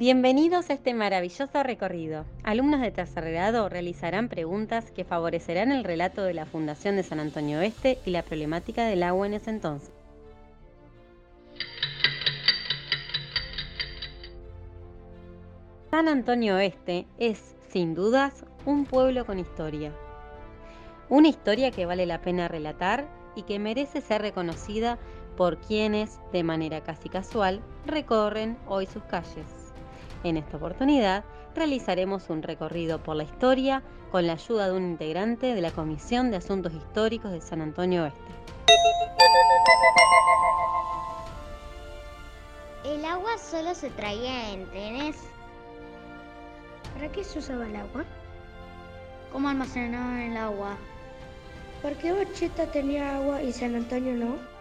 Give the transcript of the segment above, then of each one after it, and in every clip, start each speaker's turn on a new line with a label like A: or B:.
A: Bienvenidos a este maravilloso recorrido. Alumnos de tercer grado realizarán preguntas que favorecerán el relato de la Fundación de San Antonio Oeste y la problemática del agua en ese entonces. San Antonio Oeste es, sin dudas, un pueblo con historia. Una historia que vale la pena relatar y que merece ser reconocida por quienes, de manera casi casual, recorren hoy sus calles. En esta oportunidad realizaremos un recorrido por la historia con la ayuda de un integrante de la Comisión de Asuntos Históricos de San Antonio Oeste.
B: El agua solo se traía en trenes.
C: ¿Para qué se usaba el agua?
B: ¿Cómo almacenaban el agua?
C: ¿Por qué Bocheta tenía agua y San Antonio no?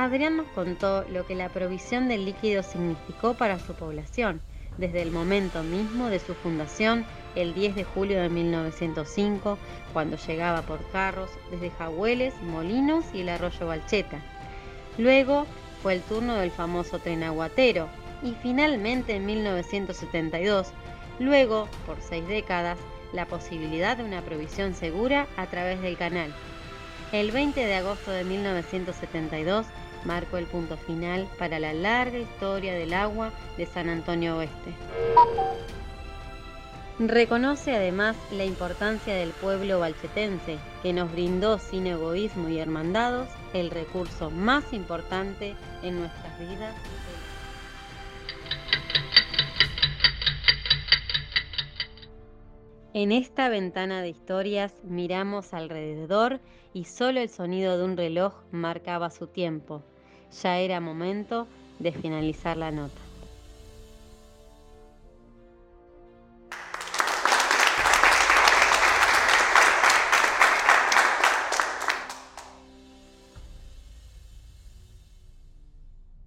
A: Adrián nos contó lo que la provisión del líquido significó para su población, desde el momento mismo de su fundación, el 10 de julio de 1905, cuando llegaba por carros desde Jahueles, Molinos y el arroyo Balcheta. Luego fue el turno del famoso tren aguatero y finalmente en 1972, luego, por seis décadas, la posibilidad de una provisión segura a través del canal. El 20 de agosto de 1972 marcó el punto final para la larga historia del agua de San Antonio Oeste. Reconoce además la importancia del pueblo balchetense, que nos brindó sin egoísmo y hermandados el recurso más importante en nuestras vidas. En esta ventana de historias miramos alrededor y solo el sonido de un reloj marcaba su tiempo. Ya era momento de finalizar la nota.